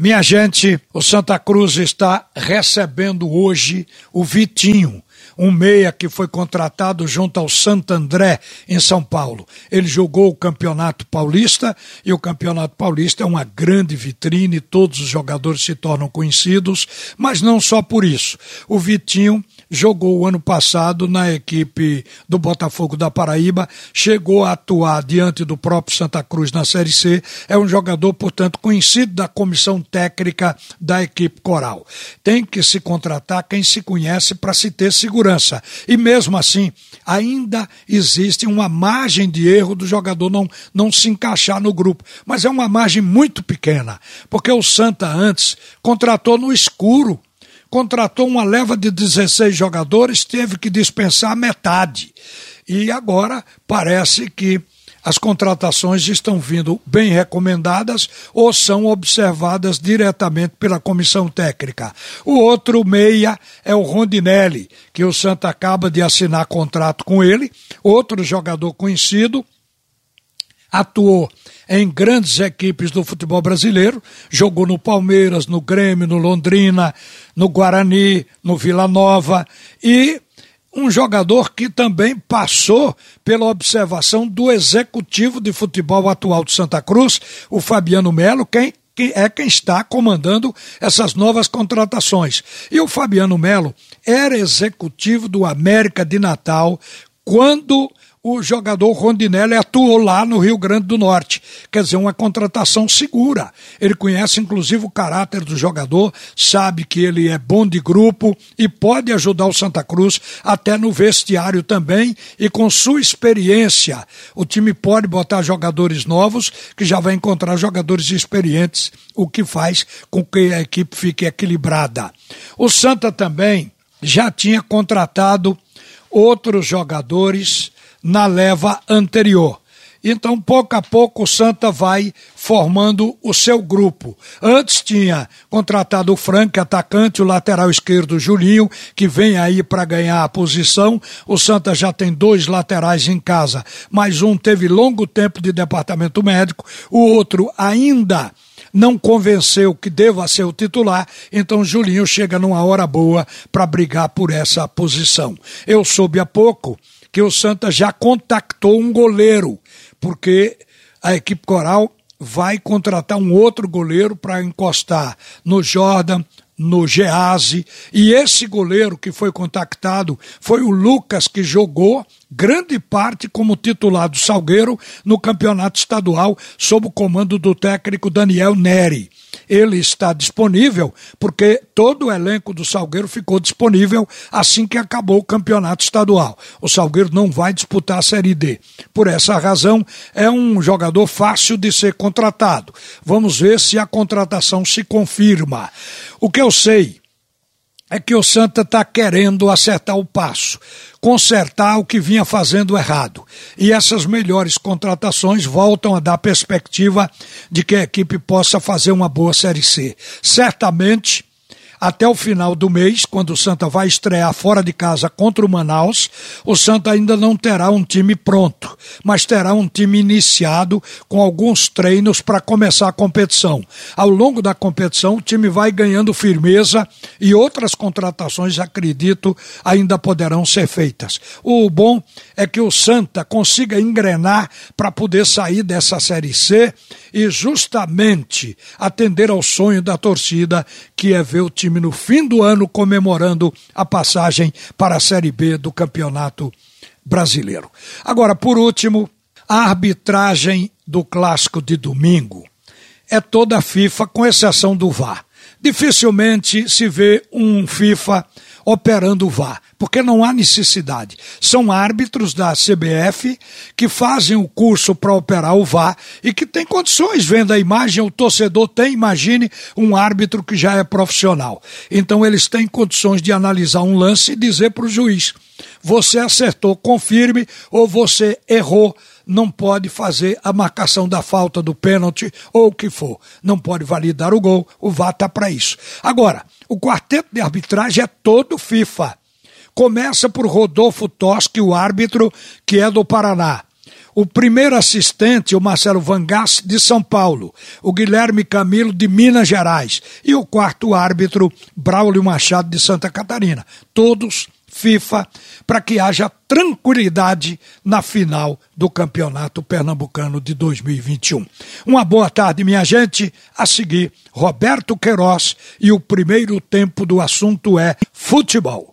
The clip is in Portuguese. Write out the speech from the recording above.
Minha gente, o Santa Cruz está recebendo hoje o Vitinho, um meia que foi contratado junto ao Santo André, em São Paulo. Ele jogou o Campeonato Paulista e o Campeonato Paulista é uma grande vitrine, todos os jogadores se tornam conhecidos, mas não só por isso. O Vitinho jogou o ano passado na equipe do Botafogo da Paraíba, chegou a atuar diante do próprio Santa Cruz na Série C, é um jogador, portanto, conhecido da comissão técnica da equipe coral. Tem que se contratar quem se conhece para se ter segurança. E mesmo assim, ainda existe uma margem de erro do jogador não, não se encaixar no grupo. Mas é uma margem muito pequena, porque o Santa antes contratou no escuro contratou uma leva de 16 jogadores, teve que dispensar metade. E agora parece que as contratações estão vindo bem recomendadas ou são observadas diretamente pela comissão técnica. O outro meia é o Rondinelli, que o Santa acaba de assinar contrato com ele, outro jogador conhecido, atuou em grandes equipes do futebol brasileiro, jogou no Palmeiras, no Grêmio, no Londrina, no Guarani, no Vila Nova e um jogador que também passou pela observação do executivo de futebol atual de Santa Cruz, o Fabiano Melo, quem é quem está comandando essas novas contratações. E o Fabiano Melo era executivo do América de Natal quando o jogador Rondinelli atuou lá no Rio Grande do Norte. Quer dizer, uma contratação segura. Ele conhece inclusive o caráter do jogador, sabe que ele é bom de grupo e pode ajudar o Santa Cruz até no vestiário também. E com sua experiência, o time pode botar jogadores novos que já vai encontrar jogadores experientes, o que faz com que a equipe fique equilibrada. O Santa também já tinha contratado outros jogadores na leva anterior. Então, pouco a pouco, o Santa vai formando o seu grupo. Antes tinha contratado o Frank, atacante, o lateral esquerdo Julinho, que vem aí para ganhar a posição. O Santa já tem dois laterais em casa, mas um teve longo tempo de departamento médico, o outro ainda não convenceu que deva ser o titular, então Julinho chega numa hora boa para brigar por essa posição. Eu soube há pouco que o Santa já contactou um goleiro, porque a equipe coral vai contratar um outro goleiro para encostar no Jordan, no Gease, e esse goleiro que foi contactado foi o Lucas que jogou grande parte como titular do Salgueiro no campeonato estadual sob o comando do técnico Daniel Neri ele está disponível porque todo o elenco do Salgueiro ficou disponível assim que acabou o campeonato estadual. O Salgueiro não vai disputar a Série D. Por essa razão, é um jogador fácil de ser contratado. Vamos ver se a contratação se confirma. O que eu sei é que o Santa está querendo acertar o passo, consertar o que vinha fazendo errado. E essas melhores contratações voltam a dar perspectiva de que a equipe possa fazer uma boa Série C. Certamente até o final do mês, quando o Santa vai estrear fora de casa contra o Manaus, o Santa ainda não terá um time pronto, mas terá um time iniciado com alguns treinos para começar a competição. Ao longo da competição, o time vai ganhando firmeza e outras contratações, acredito, ainda poderão ser feitas. O bom é que o Santa consiga engrenar para poder sair dessa Série C e justamente atender ao sonho da torcida, que é ver o time no fim do ano comemorando a passagem para a Série B do Campeonato Brasileiro. Agora, por último, a arbitragem do clássico de domingo é toda a FIFA, com exceção do VAR. Dificilmente se vê um FIFA operando o VAR, porque não há necessidade. São árbitros da CBF que fazem o curso para operar o VAR e que tem condições, vendo a imagem, o torcedor tem, imagine, um árbitro que já é profissional. Então eles têm condições de analisar um lance e dizer para o juiz: você acertou, confirme, ou você errou, não pode fazer a marcação da falta do pênalti ou o que for. Não pode validar o gol, o VAR está para isso. Agora, o quarteto de arbitragem é todo FIFA. Começa por Rodolfo Toschi, o árbitro, que é do Paraná. O primeiro assistente, o Marcelo Vangas, de São Paulo. O Guilherme Camilo, de Minas Gerais. E o quarto árbitro, Braulio Machado, de Santa Catarina. Todos FIFA para que haja tranquilidade na final do Campeonato Pernambucano de 2021. Uma boa tarde, minha gente. A seguir, Roberto Queiroz e o primeiro tempo do assunto é futebol.